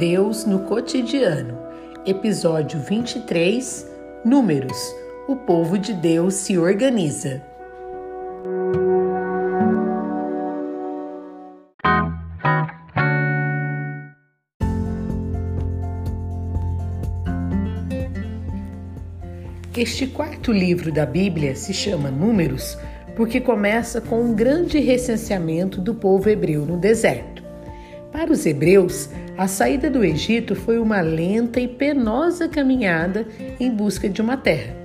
Deus no cotidiano. Episódio 23 Números. O povo de Deus se organiza. Este quarto livro da Bíblia se chama Números porque começa com um grande recenseamento do povo hebreu no deserto. Para os hebreus, a saída do Egito foi uma lenta e penosa caminhada em busca de uma terra.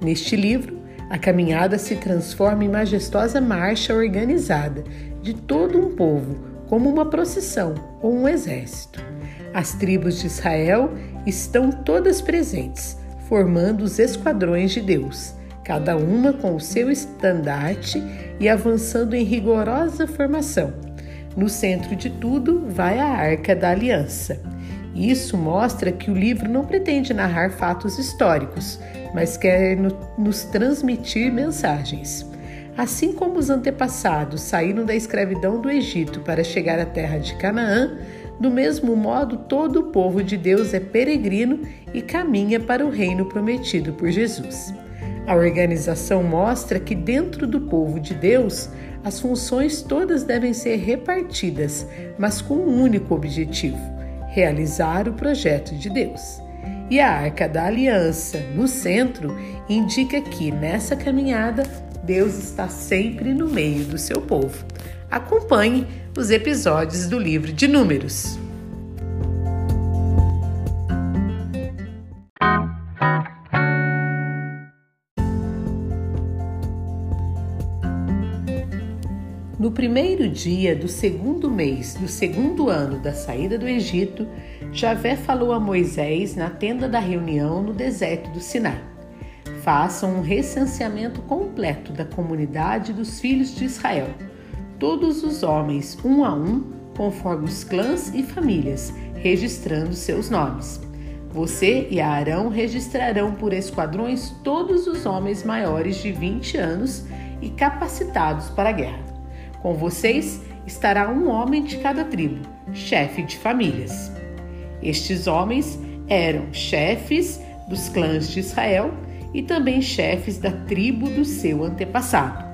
Neste livro, a caminhada se transforma em majestosa marcha organizada de todo um povo, como uma procissão ou um exército. As tribos de Israel estão todas presentes, formando os esquadrões de Deus, cada uma com o seu estandarte e avançando em rigorosa formação no centro de tudo vai a Arca da Aliança. Isso mostra que o livro não pretende narrar fatos históricos, mas quer no, nos transmitir mensagens. Assim como os antepassados saíram da escravidão do Egito para chegar à terra de Canaã, do mesmo modo todo o povo de Deus é peregrino e caminha para o reino prometido por Jesus. A organização mostra que dentro do povo de Deus as funções todas devem ser repartidas, mas com um único objetivo: realizar o projeto de Deus. E a Arca da Aliança, no centro, indica que nessa caminhada Deus está sempre no meio do seu povo. Acompanhe os episódios do livro de Números. No primeiro dia do segundo mês do segundo ano da saída do Egito, Javé falou a Moisés na tenda da reunião no deserto do Sinai. Façam um recenseamento completo da comunidade dos filhos de Israel, todos os homens, um a um, conforme os clãs e famílias, registrando seus nomes. Você e Arão registrarão por esquadrões todos os homens maiores de 20 anos e capacitados para a guerra. Com vocês estará um homem de cada tribo, chefe de famílias. Estes homens eram chefes dos clãs de Israel e também chefes da tribo do seu antepassado.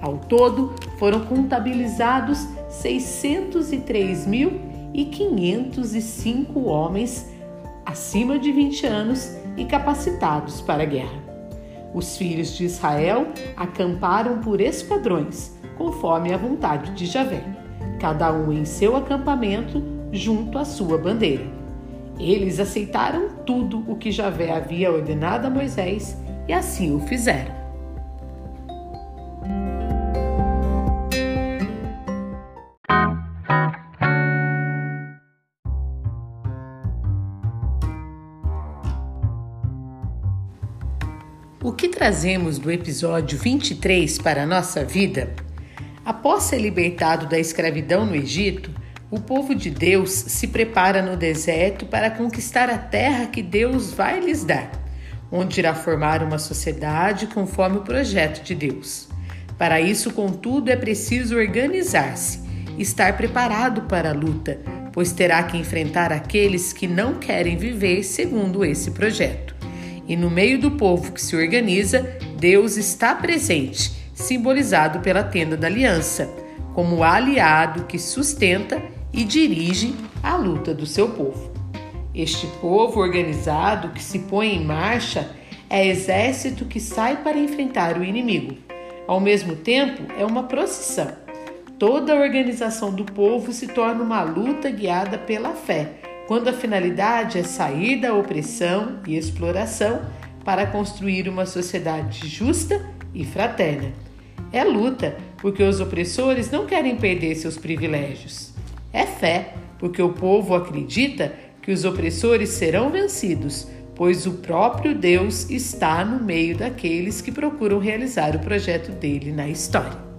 Ao todo, foram contabilizados 603.505 homens acima de 20 anos e capacitados para a guerra. Os filhos de Israel acamparam por esquadrões conforme a vontade de Javé, cada um em seu acampamento junto à sua bandeira. Eles aceitaram tudo o que Javé havia ordenado a Moisés e assim o fizeram. O que trazemos do episódio 23 para a nossa vida? Após ser libertado da escravidão no Egito, o povo de Deus se prepara no deserto para conquistar a terra que Deus vai lhes dar, onde irá formar uma sociedade conforme o projeto de Deus. Para isso, contudo, é preciso organizar-se, estar preparado para a luta, pois terá que enfrentar aqueles que não querem viver segundo esse projeto. E no meio do povo que se organiza, Deus está presente simbolizado pela tenda da aliança, como aliado que sustenta e dirige a luta do seu povo. Este povo organizado que se põe em marcha é exército que sai para enfrentar o inimigo. Ao mesmo tempo, é uma procissão. Toda a organização do povo se torna uma luta guiada pela fé, quando a finalidade é sair da opressão e exploração para construir uma sociedade justa e fraterna. É luta, porque os opressores não querem perder seus privilégios. É fé, porque o povo acredita que os opressores serão vencidos, pois o próprio Deus está no meio daqueles que procuram realizar o projeto dele na história.